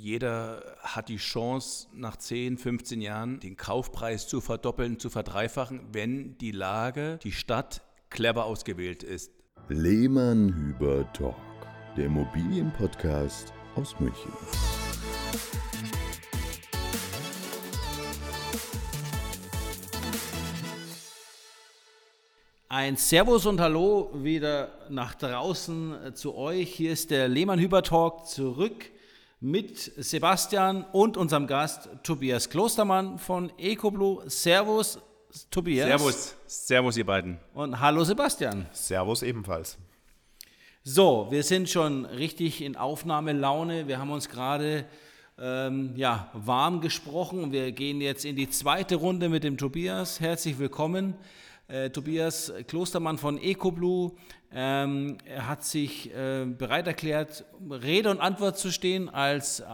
jeder hat die Chance, nach 10, 15 Jahren den Kaufpreis zu verdoppeln, zu verdreifachen, wenn die Lage, die Stadt clever ausgewählt ist. Lehmann Hüber Talk, der Immobilienpodcast aus München. Ein Servus und Hallo wieder nach draußen zu euch. Hier ist der Lehmann Hüber Talk zurück mit Sebastian und unserem Gast Tobias Klostermann von EcoBlue. Servus, Tobias. Servus, Servus, ihr beiden. Und hallo, Sebastian. Servus ebenfalls. So, wir sind schon richtig in Aufnahmelaune. Wir haben uns gerade ähm, ja, warm gesprochen. Wir gehen jetzt in die zweite Runde mit dem Tobias. Herzlich willkommen. Äh, Tobias Klostermann von EcoBlue. Ähm, hat sich äh, bereit erklärt, Rede und Antwort zu stehen. Als äh,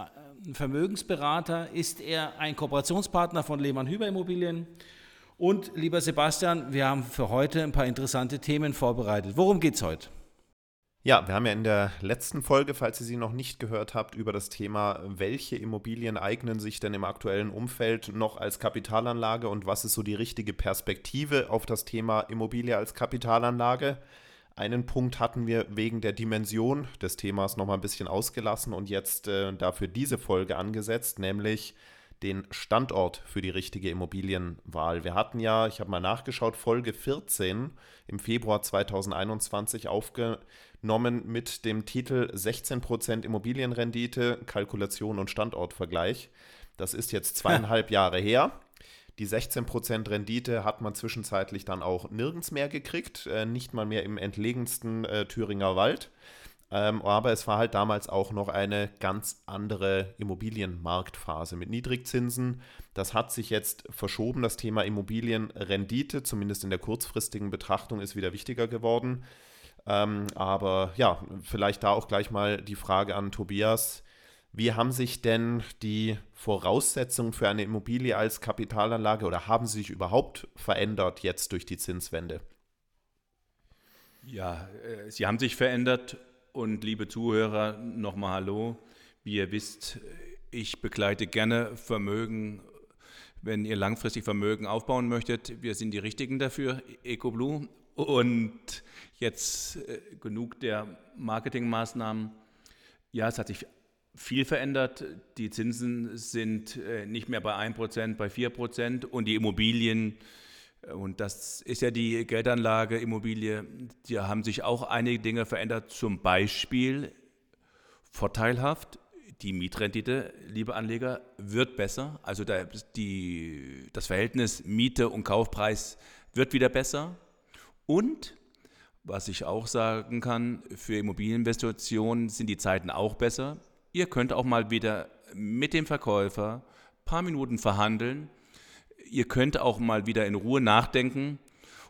Vermögensberater ist er ein Kooperationspartner von Lehmann Hüber Immobilien. Und lieber Sebastian, wir haben für heute ein paar interessante Themen vorbereitet. Worum geht es heute? Ja, wir haben ja in der letzten Folge, falls ihr sie noch nicht gehört habt, über das Thema, welche Immobilien eignen sich denn im aktuellen Umfeld noch als Kapitalanlage und was ist so die richtige Perspektive auf das Thema Immobilie als Kapitalanlage. Einen Punkt hatten wir wegen der Dimension des Themas nochmal ein bisschen ausgelassen und jetzt äh, dafür diese Folge angesetzt, nämlich den Standort für die richtige Immobilienwahl. Wir hatten ja, ich habe mal nachgeschaut, Folge 14 im Februar 2021 aufgenommen genommen mit dem Titel 16% Immobilienrendite, Kalkulation und Standortvergleich. Das ist jetzt zweieinhalb Jahre her. Die 16% Rendite hat man zwischenzeitlich dann auch nirgends mehr gekriegt, äh, nicht mal mehr im entlegensten äh, Thüringer Wald. Ähm, aber es war halt damals auch noch eine ganz andere Immobilienmarktphase mit Niedrigzinsen. Das hat sich jetzt verschoben. Das Thema Immobilienrendite, zumindest in der kurzfristigen Betrachtung, ist wieder wichtiger geworden. Ähm, aber ja, vielleicht da auch gleich mal die Frage an Tobias. Wie haben sich denn die Voraussetzungen für eine Immobilie als Kapitalanlage oder haben sie sich überhaupt verändert jetzt durch die Zinswende? Ja, äh, sie haben sich verändert und liebe Zuhörer, nochmal Hallo. Wie ihr wisst, ich begleite gerne Vermögen, wenn ihr langfristig Vermögen aufbauen möchtet. Wir sind die Richtigen dafür, EcoBlue. Und jetzt äh, genug der Marketingmaßnahmen. Ja, es hat sich viel verändert. Die Zinsen sind äh, nicht mehr bei 1%, bei 4% und die Immobilien, äh, und das ist ja die Geldanlage, Immobilie, die haben sich auch einige Dinge verändert. Zum Beispiel vorteilhaft, die Mietrendite, liebe Anleger, wird besser. Also der, die, das Verhältnis Miete und Kaufpreis wird wieder besser. Und was ich auch sagen kann, für Immobilieninvestitionen sind die Zeiten auch besser. Ihr könnt auch mal wieder mit dem Verkäufer ein paar Minuten verhandeln. Ihr könnt auch mal wieder in Ruhe nachdenken.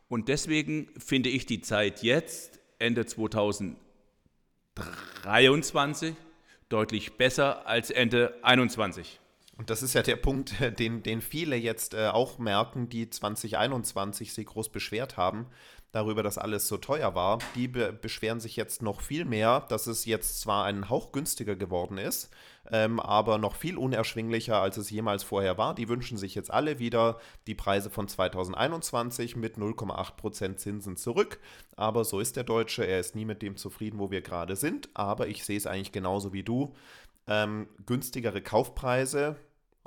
Und deswegen finde ich die Zeit jetzt, Ende 2023, deutlich besser als Ende 2021. Und das ist ja der Punkt, den, den viele jetzt äh, auch merken, die 2021 sich groß beschwert haben, darüber, dass alles so teuer war, die be beschweren sich jetzt noch viel mehr, dass es jetzt zwar einen Hauch günstiger geworden ist, ähm, aber noch viel unerschwinglicher, als es jemals vorher war. Die wünschen sich jetzt alle wieder die Preise von 2021 mit 0,8% Zinsen zurück. Aber so ist der Deutsche, er ist nie mit dem zufrieden, wo wir gerade sind. Aber ich sehe es eigentlich genauso wie du. Ähm, günstigere Kaufpreise,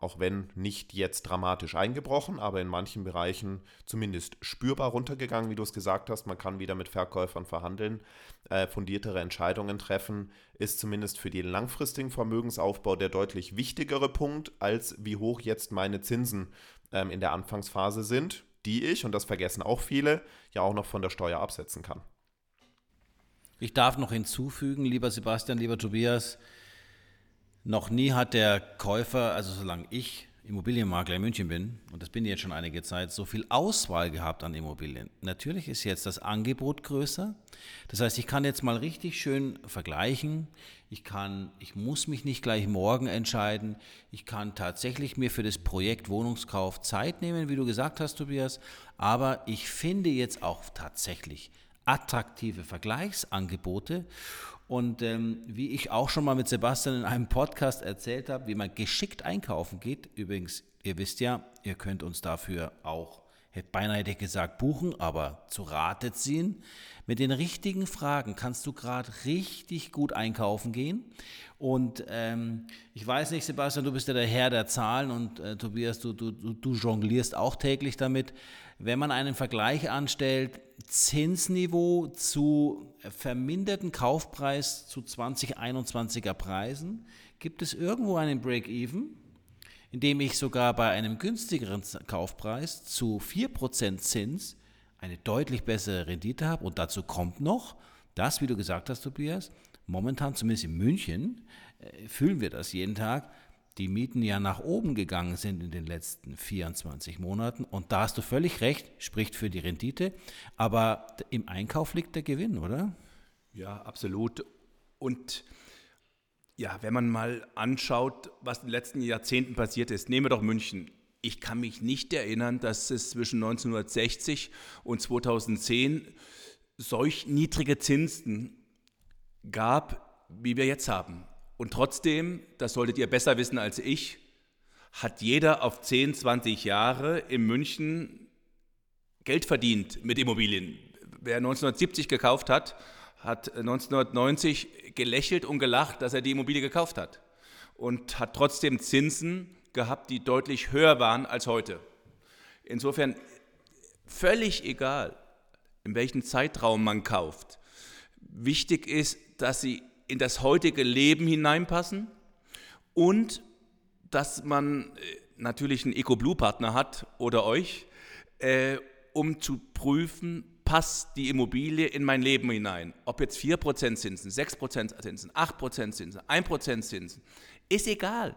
auch wenn nicht jetzt dramatisch eingebrochen, aber in manchen Bereichen zumindest spürbar runtergegangen, wie du es gesagt hast. Man kann wieder mit Verkäufern verhandeln, äh, fundiertere Entscheidungen treffen, ist zumindest für den langfristigen Vermögensaufbau der deutlich wichtigere Punkt, als wie hoch jetzt meine Zinsen ähm, in der Anfangsphase sind, die ich, und das vergessen auch viele, ja auch noch von der Steuer absetzen kann. Ich darf noch hinzufügen, lieber Sebastian, lieber Tobias, noch nie hat der Käufer, also solange ich Immobilienmakler in München bin, und das bin ich jetzt schon einige Zeit, so viel Auswahl gehabt an Immobilien. Natürlich ist jetzt das Angebot größer. Das heißt, ich kann jetzt mal richtig schön vergleichen. Ich kann, ich muss mich nicht gleich morgen entscheiden. Ich kann tatsächlich mir für das Projekt Wohnungskauf Zeit nehmen, wie du gesagt hast, Tobias. Aber ich finde jetzt auch tatsächlich attraktive Vergleichsangebote. Und ähm, wie ich auch schon mal mit Sebastian in einem Podcast erzählt habe, wie man geschickt einkaufen geht. Übrigens, ihr wisst ja, ihr könnt uns dafür auch, hätte beinahe gesagt, buchen, aber zu Rate ziehen. Mit den richtigen Fragen kannst du gerade richtig gut einkaufen gehen. Und ähm, ich weiß nicht, Sebastian, du bist ja der Herr der Zahlen und äh, Tobias, du, du, du jonglierst auch täglich damit. Wenn man einen Vergleich anstellt, Zinsniveau zu verminderten Kaufpreis zu 2021er Preisen, gibt es irgendwo einen Break-Even, in dem ich sogar bei einem günstigeren Kaufpreis zu 4% Zins eine deutlich bessere Rendite habe. Und dazu kommt noch, dass, wie du gesagt hast, Tobias, momentan, zumindest in München, äh, fühlen wir das jeden Tag, die Mieten ja nach oben gegangen sind in den letzten 24 Monaten. Und da hast du völlig recht, spricht für die Rendite. Aber im Einkauf liegt der Gewinn, oder? Ja, absolut. Und ja, wenn man mal anschaut, was in den letzten Jahrzehnten passiert ist, nehmen wir doch München ich kann mich nicht erinnern, dass es zwischen 1960 und 2010 solch niedrige Zinsen gab, wie wir jetzt haben. Und trotzdem, das solltet ihr besser wissen als ich, hat jeder auf 10, 20 Jahre in München Geld verdient mit Immobilien. Wer 1970 gekauft hat, hat 1990 gelächelt und gelacht, dass er die Immobilie gekauft hat und hat trotzdem Zinsen gehabt, die deutlich höher waren als heute. Insofern völlig egal, in welchem Zeitraum man kauft. Wichtig ist, dass sie in das heutige Leben hineinpassen und dass man äh, natürlich einen EcoBlue-Partner hat oder euch, äh, um zu prüfen, passt die Immobilie in mein Leben hinein. Ob jetzt 4% Zinsen, 6% Zinsen, 8% Zinsen, 1% Zinsen, ist egal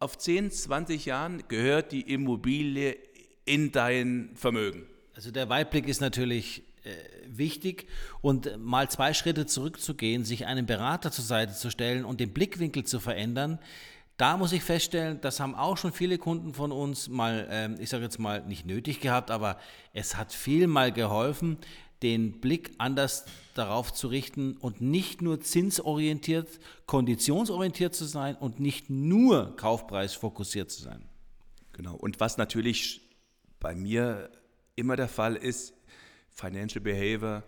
auf 10, 20 Jahren gehört die Immobilie in dein Vermögen. Also der Weitblick ist natürlich äh, wichtig und mal zwei Schritte zurückzugehen, sich einem Berater zur Seite zu stellen und den Blickwinkel zu verändern. Da muss ich feststellen, das haben auch schon viele Kunden von uns mal, äh, ich sage jetzt mal, nicht nötig gehabt, aber es hat viel mal geholfen, den Blick anders darauf zu richten und nicht nur zinsorientiert, konditionsorientiert zu sein und nicht nur kaufpreisfokussiert zu sein. Genau. Und was natürlich bei mir immer der Fall ist, Financial Behavior,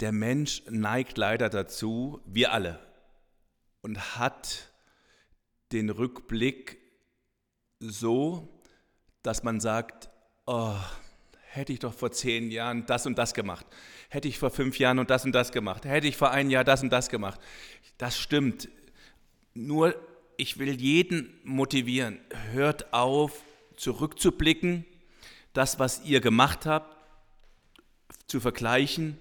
der Mensch neigt leider dazu, wir alle, und hat den Rückblick so, dass man sagt, oh, hätte ich doch vor zehn Jahren das und das gemacht, hätte ich vor fünf Jahren und das und das gemacht, hätte ich vor einem Jahr das und das gemacht. Das stimmt. Nur ich will jeden motivieren, hört auf, zurückzublicken, das, was ihr gemacht habt, zu vergleichen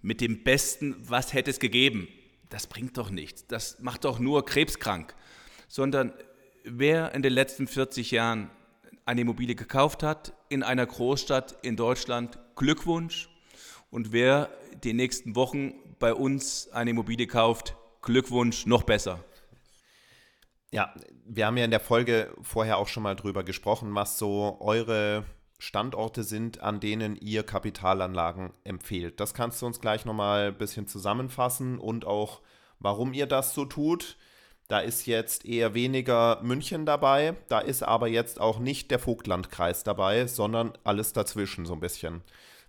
mit dem Besten, was hätte es gegeben. Das bringt doch nichts. Das macht doch nur krebskrank. Sondern wer in den letzten 40 Jahren eine Immobilie gekauft hat in einer Großstadt in Deutschland, Glückwunsch. Und wer die nächsten Wochen bei uns eine Immobilie kauft, Glückwunsch, noch besser. Ja, wir haben ja in der Folge vorher auch schon mal drüber gesprochen, was so eure Standorte sind, an denen ihr Kapitalanlagen empfehlt. Das kannst du uns gleich nochmal ein bisschen zusammenfassen und auch, warum ihr das so tut. Da ist jetzt eher weniger München dabei, da ist aber jetzt auch nicht der Vogtlandkreis dabei, sondern alles dazwischen so ein bisschen.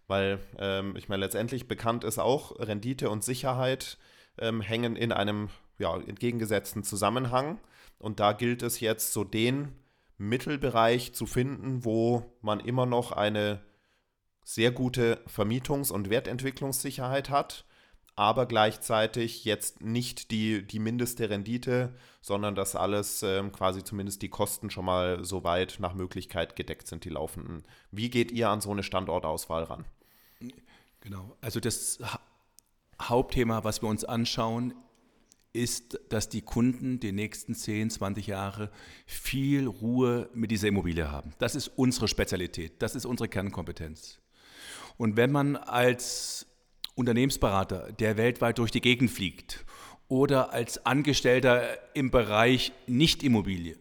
Weil ähm, ich meine, letztendlich bekannt ist auch, Rendite und Sicherheit ähm, hängen in einem ja, entgegengesetzten Zusammenhang. Und da gilt es jetzt so den Mittelbereich zu finden, wo man immer noch eine sehr gute Vermietungs- und Wertentwicklungssicherheit hat aber gleichzeitig jetzt nicht die, die mindeste Rendite, sondern dass alles ähm, quasi zumindest die Kosten schon mal so weit nach Möglichkeit gedeckt sind, die laufenden. Wie geht ihr an so eine Standortauswahl ran? Genau, also das Hauptthema, was wir uns anschauen, ist, dass die Kunden die nächsten 10, 20 Jahre viel Ruhe mit dieser Immobilie haben. Das ist unsere Spezialität, das ist unsere Kernkompetenz. Und wenn man als Unternehmensberater, der weltweit durch die Gegend fliegt oder als Angestellter im Bereich Nicht-Immobilie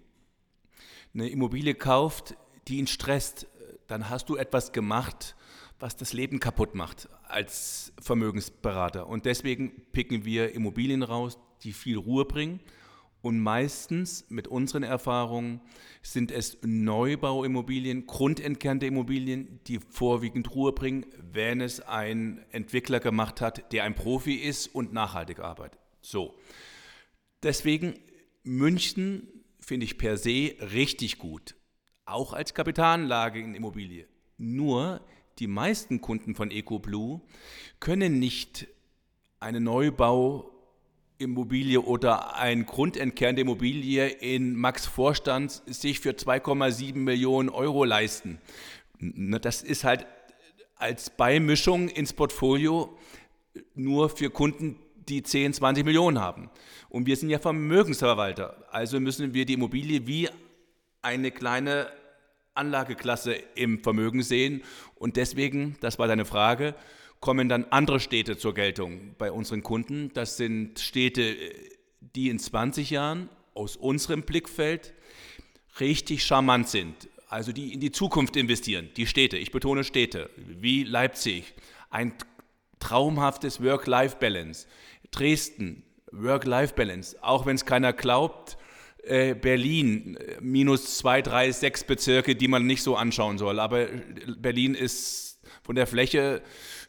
eine Immobilie kauft, die ihn stresst, dann hast du etwas gemacht, was das Leben kaputt macht als Vermögensberater. Und deswegen picken wir Immobilien raus, die viel Ruhe bringen. Und meistens mit unseren Erfahrungen sind es Neubauimmobilien, grundentkernte Immobilien, die vorwiegend Ruhe bringen, wenn es ein Entwickler gemacht hat, der ein Profi ist und nachhaltig arbeitet. So. Deswegen München finde ich per se richtig gut, auch als Kapitalanlage in Immobilie. Nur die meisten Kunden von EcoBlue können nicht eine Neubauimmobilie oder ein grundentkernte Immobilie in Max Vorstand sich für 2,7 Millionen Euro leisten. Das ist halt als Beimischung ins Portfolio nur für Kunden, die 10, 20 Millionen haben. Und wir sind ja Vermögensverwalter. Also müssen wir die Immobilie wie eine kleine Anlageklasse im Vermögen sehen. Und deswegen, das war deine Frage, kommen dann andere Städte zur Geltung bei unseren Kunden. Das sind Städte, die in 20 Jahren aus unserem Blickfeld richtig charmant sind. Also die in die Zukunft investieren. Die Städte, ich betone Städte, wie Leipzig, ein traumhaftes Work-Life-Balance. Dresden, Work-Life-Balance. Auch wenn es keiner glaubt, äh, Berlin, minus zwei, drei, sechs Bezirke, die man nicht so anschauen soll. Aber Berlin ist von der Fläche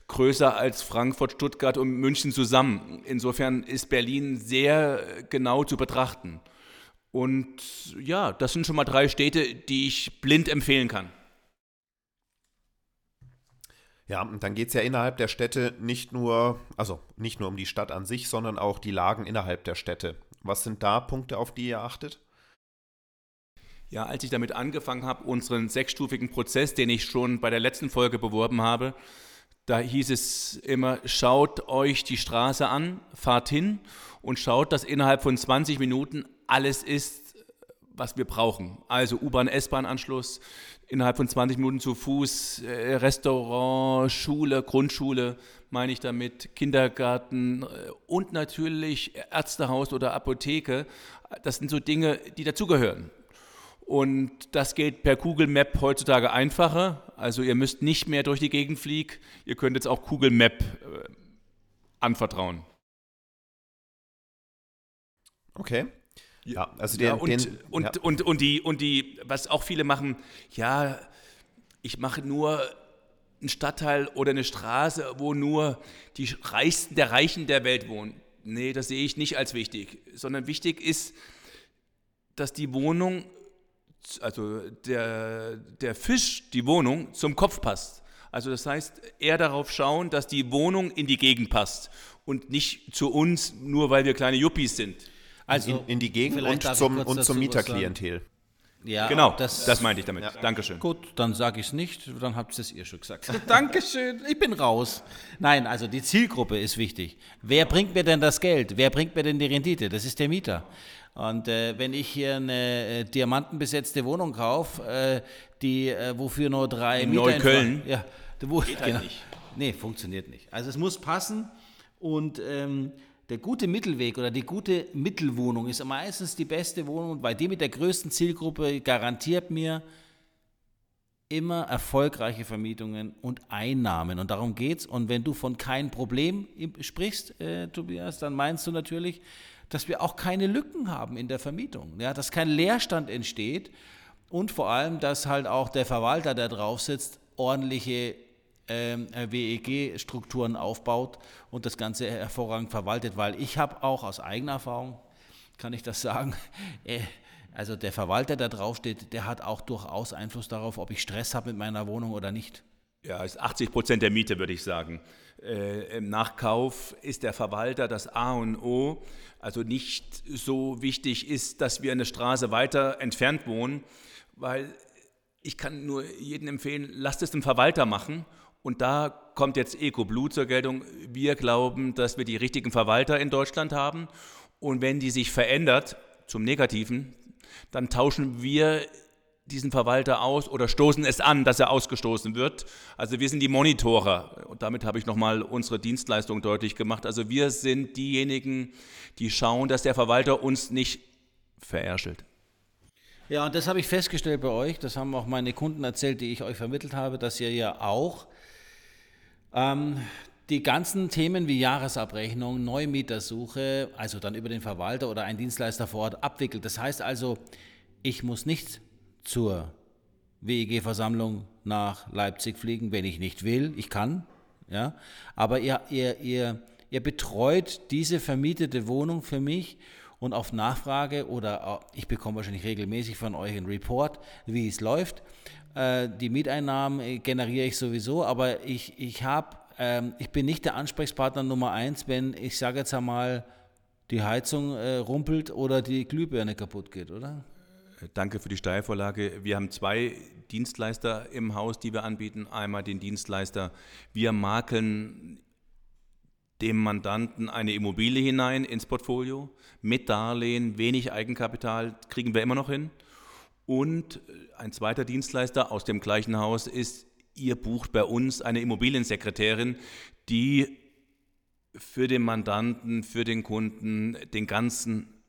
größer als Frankfurt, Stuttgart und München zusammen. Insofern ist Berlin sehr genau zu betrachten. Und ja, das sind schon mal drei Städte, die ich blind empfehlen kann. Ja, und dann geht es ja innerhalb der Städte nicht nur, also nicht nur um die Stadt an sich, sondern auch die Lagen innerhalb der Städte. Was sind da Punkte, auf die ihr achtet? Ja, als ich damit angefangen habe, unseren sechsstufigen Prozess, den ich schon bei der letzten Folge beworben habe, da hieß es immer, schaut euch die Straße an, fahrt hin und schaut, dass innerhalb von 20 Minuten alles ist, was wir brauchen. Also U-Bahn, S-Bahn-Anschluss, innerhalb von 20 Minuten zu Fuß, äh, Restaurant, Schule, Grundschule, meine ich damit, Kindergarten äh, und natürlich Ärztehaus oder Apotheke. Das sind so Dinge, die dazugehören. Und das geht per Google Map heutzutage einfacher. Also ihr müsst nicht mehr durch die Gegend fliegen. Ihr könnt jetzt auch Google Map äh, anvertrauen. Okay. Ja, also den, ja, und, den, und, ja. und, und, die, und die, was auch viele machen, ja, ich mache nur einen Stadtteil oder eine Straße, wo nur die Reichsten der Reichen der Welt wohnen. Nee, das sehe ich nicht als wichtig, sondern wichtig ist, dass die Wohnung, also der, der Fisch, die Wohnung zum Kopf passt. Also das heißt, eher darauf schauen, dass die Wohnung in die Gegend passt und nicht zu uns, nur weil wir kleine Yuppies sind. Also in, in die Gegend und zum, und zum Mieterklientel. Ja, genau, das, das meinte ich damit. Ja. Dankeschön. Gut, dann sage ich es nicht, dann habt ihr es ihr schon gesagt. Dankeschön, ich bin raus. Nein, also die Zielgruppe ist wichtig. Wer bringt mir denn das Geld? Wer bringt mir denn die Rendite? Das ist der Mieter. Und äh, wenn ich hier eine äh, diamantenbesetzte Wohnung kaufe, äh, die äh, wofür nur drei In Mieter Neukölln? ja, wo, Geht halt genau. nicht. Nee, funktioniert nicht. Also es muss passen und ähm, der gute Mittelweg oder die gute Mittelwohnung ist meistens die beste Wohnung, weil die mit der größten Zielgruppe garantiert mir immer erfolgreiche Vermietungen und Einnahmen. Und darum geht es. Und wenn du von kein Problem sprichst, äh, Tobias, dann meinst du natürlich, dass wir auch keine Lücken haben in der Vermietung. Ja, dass kein Leerstand entsteht und vor allem, dass halt auch der Verwalter, der drauf sitzt, ordentliche WEG-Strukturen aufbaut und das Ganze hervorragend verwaltet, weil ich habe auch aus eigener Erfahrung, kann ich das sagen, äh, also der Verwalter, der draufsteht, der hat auch durchaus Einfluss darauf, ob ich Stress habe mit meiner Wohnung oder nicht. Ja, ist 80 Prozent der Miete, würde ich sagen. Äh, Im Nachkauf ist der Verwalter das A und O. Also nicht so wichtig ist, dass wir eine Straße weiter entfernt wohnen, weil ich kann nur jedem empfehlen, lasst es dem Verwalter machen und da kommt jetzt EcoBlue zur Geltung. Wir glauben, dass wir die richtigen Verwalter in Deutschland haben. Und wenn die sich verändert zum Negativen, dann tauschen wir diesen Verwalter aus oder stoßen es an, dass er ausgestoßen wird. Also wir sind die Monitorer und damit habe ich nochmal unsere Dienstleistung deutlich gemacht. Also wir sind diejenigen, die schauen, dass der Verwalter uns nicht verärschelt. Ja, und das habe ich festgestellt bei euch, das haben auch meine Kunden erzählt, die ich euch vermittelt habe, dass ihr ja auch Ähm, die ganzen Themen wie Jahresabrechnung, Neumietersuche, also dann über den Verwalter oder einen Dienstleister vor Ort abwickelt. Das heißt also, ich muss nicht zur WEG-Versammlung nach Leipzig fliegen, wenn ich nicht will. Ich kann, ja. Aber ihr, ihr, ihr, ihr betreut diese vermietete Wohnung für mich und auf Nachfrage oder ich bekomme wahrscheinlich regelmäßig von euch einen Report, wie es läuft. Äh, die Mieteinnahmen äh, generiere ich sowieso, aber ich, ich habe ähm, ich bin nicht der Ansprechpartner Nummer eins, wenn ich sage jetzt einmal, die Heizung äh, rumpelt oder die Glühbirne kaputt geht, oder? Danke für die Steilvorlage. Wir haben zwei Dienstleister im Haus, die wir anbieten. Einmal den Dienstleister, wir makeln dem Mandanten eine Immobilie hinein ins Portfolio mit Darlehen, wenig Eigenkapital, kriegen wir immer noch hin. Und ein zweiter Dienstleister aus dem gleichen Haus ist ihr bucht bei uns eine Immobiliensekretärin, die für den Mandanten, für den Kunden den ganzen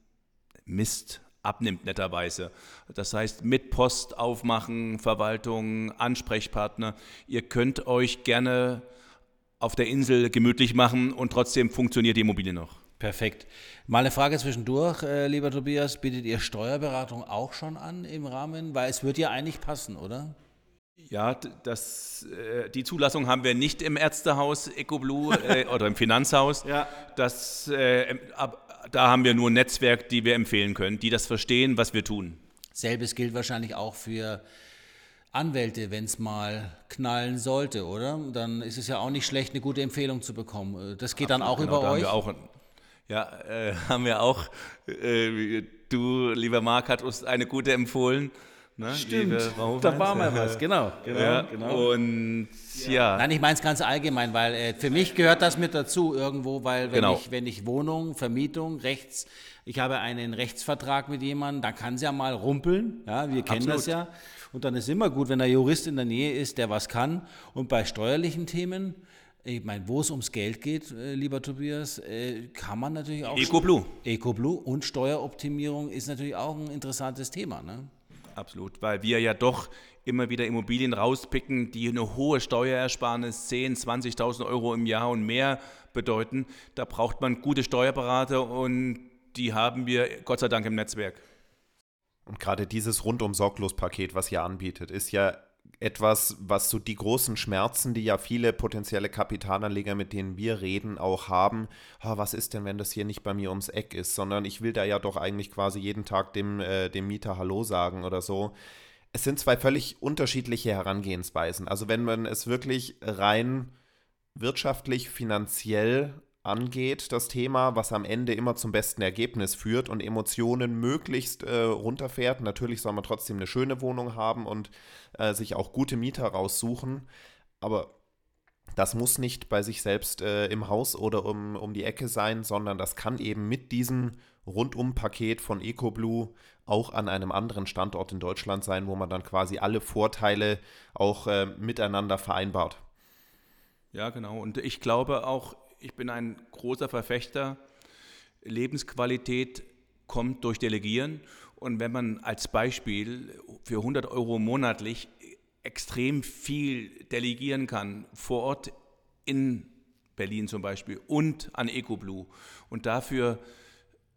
Mist abnimmt, netterweise. Das heißt, mit Post aufmachen, Verwaltung, Ansprechpartner. Ihr könnt euch gerne auf der Insel gemütlich machen und trotzdem funktioniert die Immobilie noch. Perfekt. Mal eine Frage zwischendurch, äh, lieber Tobias. Bietet ihr Steuerberatung auch schon an im Rahmen? Weil es wird ja eigentlich passen, oder? Ja, das, äh, die Zulassung haben wir nicht im Ärztehaus EcoBlue äh, oder im Finanzhaus. Ja. Das, äh, ab, da haben wir nur ein Netzwerk, die wir empfehlen können, die das verstehen, was wir tun. Selbes gilt wahrscheinlich auch für Anwälte, wenn es mal knallen sollte, oder? Dann ist es ja auch nicht schlecht, eine gute Empfehlung zu bekommen. Äh, das geht Absolut, dann auch genau, über da euch. Haben wir auch, ja, äh, haben wir auch. Äh, du, lieber Marc, hat uns eine gute empfohlen. Ne? Stimmt, da war mal was, genau. genau, ja, genau. Und ja. Nein, ich meine es ganz allgemein, weil äh, für mich gehört das mit dazu irgendwo, weil wenn, genau. ich, wenn ich Wohnung, Vermietung, Rechts, ich habe einen Rechtsvertrag mit jemandem, dann kann es ja mal rumpeln, ja, wir kennen Absolut. das ja. Und dann ist immer gut, wenn der Jurist in der Nähe ist, der was kann. Und bei steuerlichen Themen, ich meine, wo es ums Geld geht, äh, lieber Tobias, äh, kann man natürlich auch. EcoBlue. EcoBlue und Steueroptimierung ist natürlich auch ein interessantes Thema. Ne? Absolut, weil wir ja doch immer wieder Immobilien rauspicken, die eine hohe Steuerersparnis, 10.000, 20.000 Euro im Jahr und mehr bedeuten. Da braucht man gute Steuerberater und die haben wir Gott sei Dank im Netzwerk. Und gerade dieses Rundum-Sorglos-Paket, was ihr anbietet, ist ja etwas, was so die großen Schmerzen, die ja viele potenzielle Kapitalanleger, mit denen wir reden, auch haben. Oh, was ist denn, wenn das hier nicht bei mir ums Eck ist, sondern ich will da ja doch eigentlich quasi jeden Tag dem, äh, dem Mieter Hallo sagen oder so. Es sind zwei völlig unterschiedliche Herangehensweisen. Also wenn man es wirklich rein wirtschaftlich, finanziell angeht, das Thema, was am Ende immer zum besten Ergebnis führt und Emotionen möglichst äh, runterfährt. Natürlich soll man trotzdem eine schöne Wohnung haben und äh, sich auch gute Mieter raussuchen, aber das muss nicht bei sich selbst äh, im Haus oder um, um die Ecke sein, sondern das kann eben mit diesem Rundum-Paket von EcoBlue auch an einem anderen Standort in Deutschland sein, wo man dann quasi alle Vorteile auch äh, miteinander vereinbart. Ja, genau. Und ich glaube auch, ich bin ein großer Verfechter. Lebensqualität kommt durch Delegieren. Und wenn man als Beispiel für 100 Euro monatlich extrem viel delegieren kann, vor Ort in Berlin zum Beispiel und an EcoBlue und dafür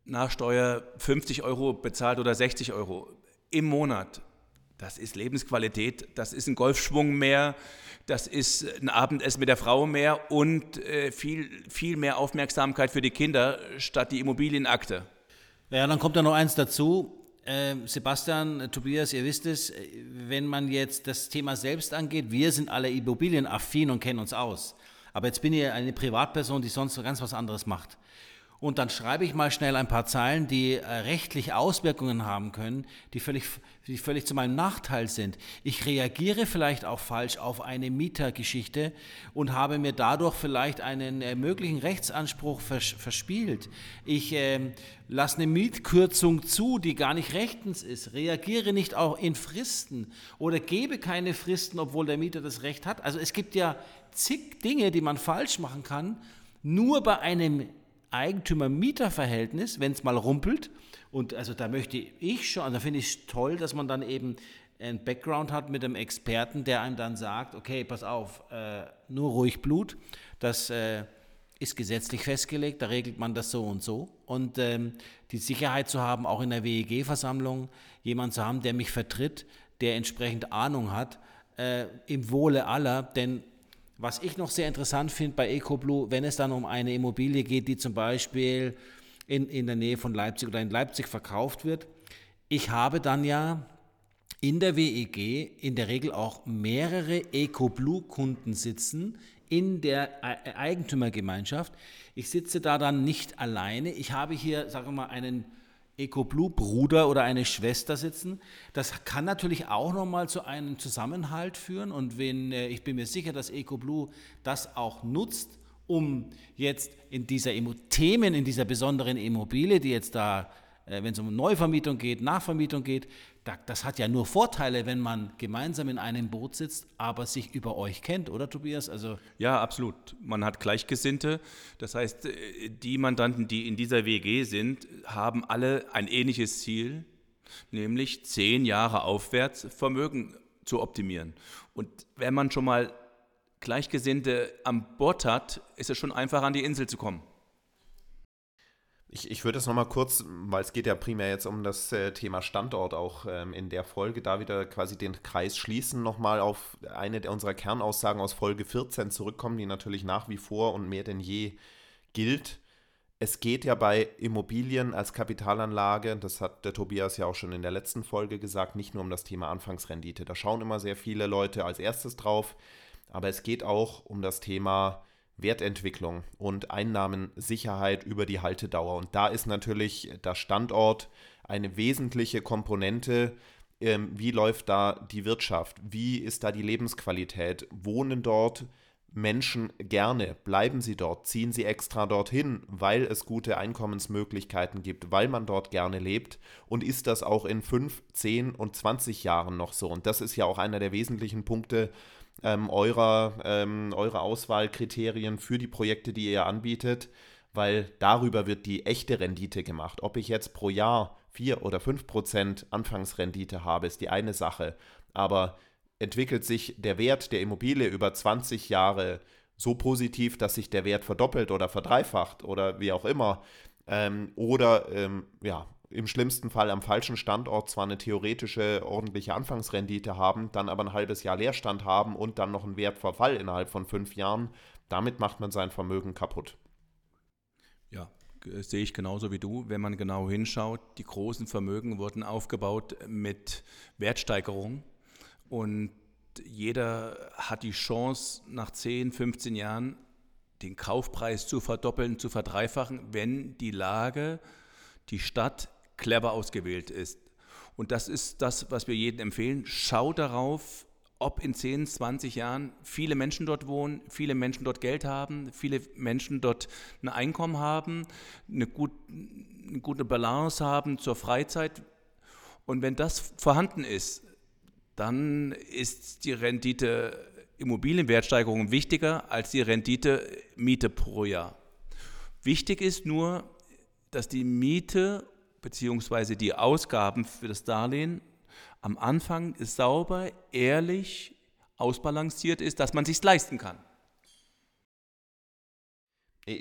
nach Steuer 50 Euro bezahlt oder 60 Euro im Monat, das ist Lebensqualität, das ist ein Golfschwung mehr, das ist ein Abendessen mit der Frau mehr und äh, viel, viel mehr Aufmerksamkeit für die Kinder statt die Immobilienakte. Ja, dann kommt da noch eins dazu. Äh, Sebastian, Tobias, ihr wisst es, wenn man jetzt das Thema selbst angeht, wir sind alle immobilienaffin und kennen uns aus. Aber jetzt bin ich eine Privatperson, die sonst ganz was anderes macht und dann schreibe ich mal schnell ein paar Zeilen, die äh, rechtliche Auswirkungen haben können, die völlig, die völlig zu meinem Nachteil sind. Ich reagiere vielleicht auch falsch auf eine Mietergeschichte und habe mir dadurch vielleicht einen äh, möglichen Rechtsanspruch vers verspielt. Ich äh, lasse eine Mietkürzung zu, die gar nicht rechtens ist, reagiere nicht auch in Fristen oder gebe keine Fristen, obwohl der Mieter das Recht hat. Also es gibt ja zig Dinge, die man falsch machen kann. Nur bei einem Eigentümer-Mieter-Verhältnis, wenn es mal rumpelt. Und also da möchte ich schon, also da finde ich es toll, dass man dann eben einen Background hat mit einem Experten, der einem dann sagt, okay, pass auf, äh, nur ruhig Blut, das äh, ist gesetzlich festgelegt, da regelt man das so und so. Und ähm, die Sicherheit zu haben, auch in der WEG-Versammlung, jemand zu haben, der mich vertritt, der entsprechend Ahnung hat, äh, im Wohle aller, denn was ich noch sehr interessant finde bei EcoBlue, wenn es dann um eine Immobilie geht, die zum Beispiel in, in der Nähe von Leipzig oder in Leipzig verkauft wird, ich habe dann ja in der WEG in der Regel auch mehrere EcoBlue-Kunden sitzen in der Eigentümergemeinschaft. Ich sitze da dann nicht alleine. Ich habe hier, sagen wir mal, einen EcoBlue-Bruder oder eine Schwester sitzen. Das kann natürlich auch nochmal zu einem Zusammenhalt führen. Und wenn, äh, ich bin mir sicher, dass EcoBlue das auch nutzt, um jetzt in dieser Themen, in dieser besonderen Immobilie, die jetzt da wenn es um Neuvermietung geht, Nachvermietung geht, das hat ja nur Vorteile, wenn man gemeinsam in einem Boot sitzt, aber sich über euch kennt, oder Tobias? Also ja, absolut. Man hat Gleichgesinnte. Das heißt, äh, die Mandanten, die in dieser WG sind, haben alle ein ähnliches Ziel, nämlich zehn Jahre aufwärts Vermögen zu optimieren. Und wenn man schon mal Gleichgesinnte an Bord hat, ist es schon einfach an die Insel zu kommen. Ich, ich würde es nochmal kurz, weil es geht ja primär jetzt um das äh, Thema Standort auch ähm, in der Folge, da wieder quasi den Kreis schließen, nochmal auf eine unserer Kernaussagen aus Folge 14 zurückkommen, die natürlich nach wie vor und mehr denn je gilt. Es geht ja bei Immobilien als Kapitalanlage, das hat der Tobias ja auch schon in der letzten Folge gesagt, nicht nur um das Thema Anfangsrendite. Da schauen immer sehr viele Leute als erstes drauf, aber es geht auch um das Thema Wertentwicklung und Einnahmensicherheit über die Haltedauer. Und da ist natürlich der Standort eine wesentliche Komponente. Ähm, wie läuft da die Wirtschaft? Wie ist da die Lebensqualität? Wohnen dort Menschen gerne? Bleiben sie dort? Ziehen sie extra dorthin, weil es gute Einkommensmöglichkeiten gibt, weil man dort gerne lebt? Und ist das auch in 5, 10 und 20 Jahren noch so? Und das ist ja auch einer der wesentlichen Punkte, ähm, eurer, ähm, eure Auswahlkriterien für die Projekte, die ihr anbietet, weil darüber wird die echte Rendite gemacht. Ob ich jetzt pro Jahr 4 oder 5 Prozent Anfangsrendite habe, ist die eine Sache. Aber entwickelt sich der Wert der Immobilie über 20 Jahre so positiv, dass sich der Wert verdoppelt oder verdreifacht oder wie auch immer, ähm, oder ähm, ja, im schlimmsten Fall am falschen Standort zwar eine theoretische ordentliche Anfangsrendite haben, dann aber ein halbes Jahr Leerstand haben und dann noch einen Wertverfall innerhalb von fünf Jahren, damit macht man sein Vermögen kaputt. Ja, sehe ich genauso wie du. Wenn man genau hinschaut, die großen Vermögen wurden aufgebaut mit Wertsteigerung und jeder hat die Chance, nach 10, 15 Jahren den Kaufpreis zu verdoppeln, zu verdreifachen, wenn die Lage, die Stadt clever ausgewählt ist. Und das ist das, was wir jedem empfehlen. Schau darauf, ob in 10, 20 Jahren viele Menschen dort wohnen, viele Menschen dort Geld haben, viele Menschen dort ein Einkommen haben, eine, gut, eine gute Balance haben zur Freizeit. Und wenn das vorhanden ist, dann ist die Rendite Immobilienwertsteigerung wichtiger als die Rendite Miete pro Jahr. Wichtig ist nur, dass die Miete beziehungsweise die Ausgaben für das Darlehen am Anfang sauber, ehrlich, ausbalanciert ist, dass man sich leisten kann.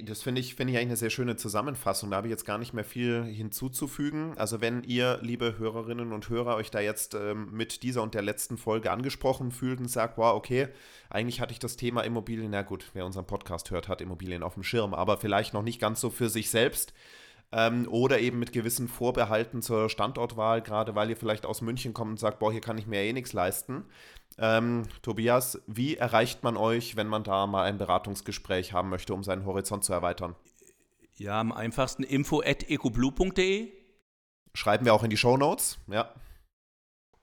Das finde ich, find ich eigentlich eine sehr schöne Zusammenfassung. Da habe ich jetzt gar nicht mehr viel hinzuzufügen. Also wenn ihr, liebe Hörerinnen und Hörer, euch da jetzt ähm, mit dieser und der letzten Folge angesprochen fühlt und sagt, wow, okay, eigentlich hatte ich das Thema Immobilien, na gut, wer unseren Podcast hört, hat Immobilien auf dem Schirm, aber vielleicht noch nicht ganz so für sich selbst ähm, oder eben mit gewissen Vorbehalten zur Standortwahl, gerade weil ihr vielleicht aus München kommt und sagt, boah, hier kann ich mir eh nichts leisten. Ähm, Tobias, wie erreicht man euch, wenn man da mal ein Beratungsgespräch haben möchte, um seinen Horizont zu erweitern? Ja, am einfachsten info at ecoblue.de. Schreiben wir auch in die Show Notes, ja.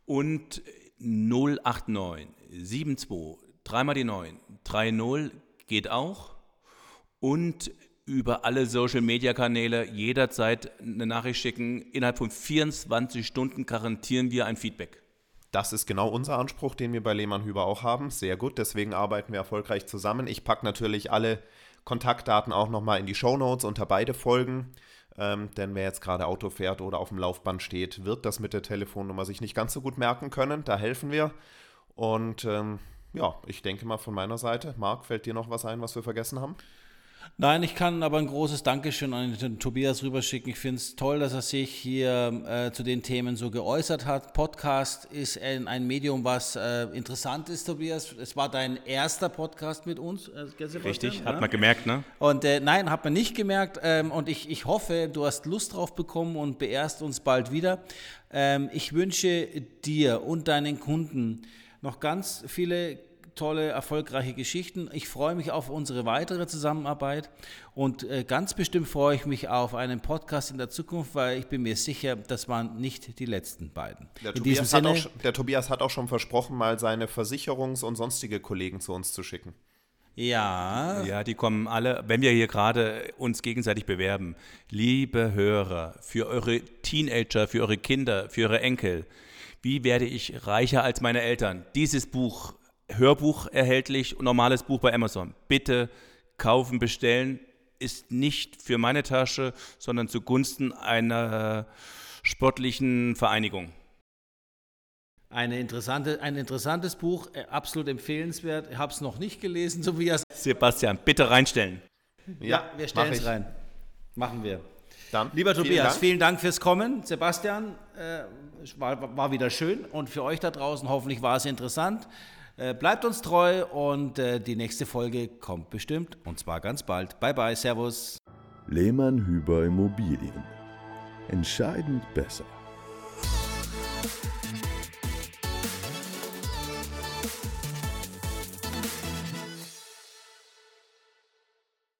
Und 089 72 3 mal die 9 30 geht auch. Und über alle Social-Media-Kanäle jederzeit eine Nachricht schicken. Innerhalb von 24 Stunden garantieren wir ein Feedback. Das ist genau unser Anspruch, den wir bei Lehmann Hüber auch haben. Sehr gut, deswegen arbeiten wir erfolgreich zusammen. Ich packe natürlich alle Kontaktdaten auch nochmal in die Show Notes unter beide Folgen. Ähm, denn wer jetzt gerade Auto fährt oder auf dem Laufband steht, wird das mit der Telefonnummer sich nicht ganz so gut merken können. Da helfen wir. Und ähm, ja, ich denke mal von meiner Seite. Marc, fällt dir noch was ein, was wir vergessen haben? Nein, ich kann aber ein großes Dankeschön an den Tobias rüberschicken. Ich finde es toll, dass er sich hier äh, zu den Themen so geäußert hat. Podcast ist ein, ein Medium, was äh, interessant ist, Tobias. Es war dein erster Podcast mit uns. Äh, Richtig, ja? hat man gemerkt, ne? Und äh, nein, hat man nicht gemerkt. Ähm, und ich, ich hoffe, du hast Lust drauf bekommen und beehrst uns bald wieder. Ähm, ich wünsche dir und deinen Kunden noch ganz viele tolle, erfolgreiche Geschichten. Ich freue mich auf unsere weitere Zusammenarbeit und äh, ganz bestimmt freue ich mich auf einen Podcast in der Zukunft, weil ich bin mir sicher, das waren nicht die letzten beiden. Der, in Tobias, Sinne, auch, der Tobias hat auch schon versprochen, mal seine Versicherungs- und sonstige Kollegen zu uns zu schicken. Ja. Ja, die kommen alle, wenn wir hier gerade uns gegenseitig bewerben. Liebe Hörer, für eure Teenager, für eure Kinder, für eure Enkel, wie werde ich reicher als meine Eltern? Dieses Buch Hörbuch erhältlich, normales Buch bei Amazon. Bitte kaufen, bestellen. Ist nicht für meine Tasche, sondern zugunsten einer sportlichen Vereinigung. Eine interessante, ein interessantes Buch, äh, absolut empfehlenswert. Ich habe es noch nicht gelesen, so wie es. Sebastian, bitte reinstellen. Ja, ja wir stellen es rein. Machen wir. Dann, Lieber vielen Tobias, Dank. vielen Dank fürs Kommen. Sebastian, äh, war, war wieder schön und für euch da draußen hoffentlich war es interessant. Äh, bleibt uns treu und äh, die nächste Folge kommt bestimmt und zwar ganz bald. Bye bye, Servus. Lehmann Hüber Immobilien. Entscheidend besser.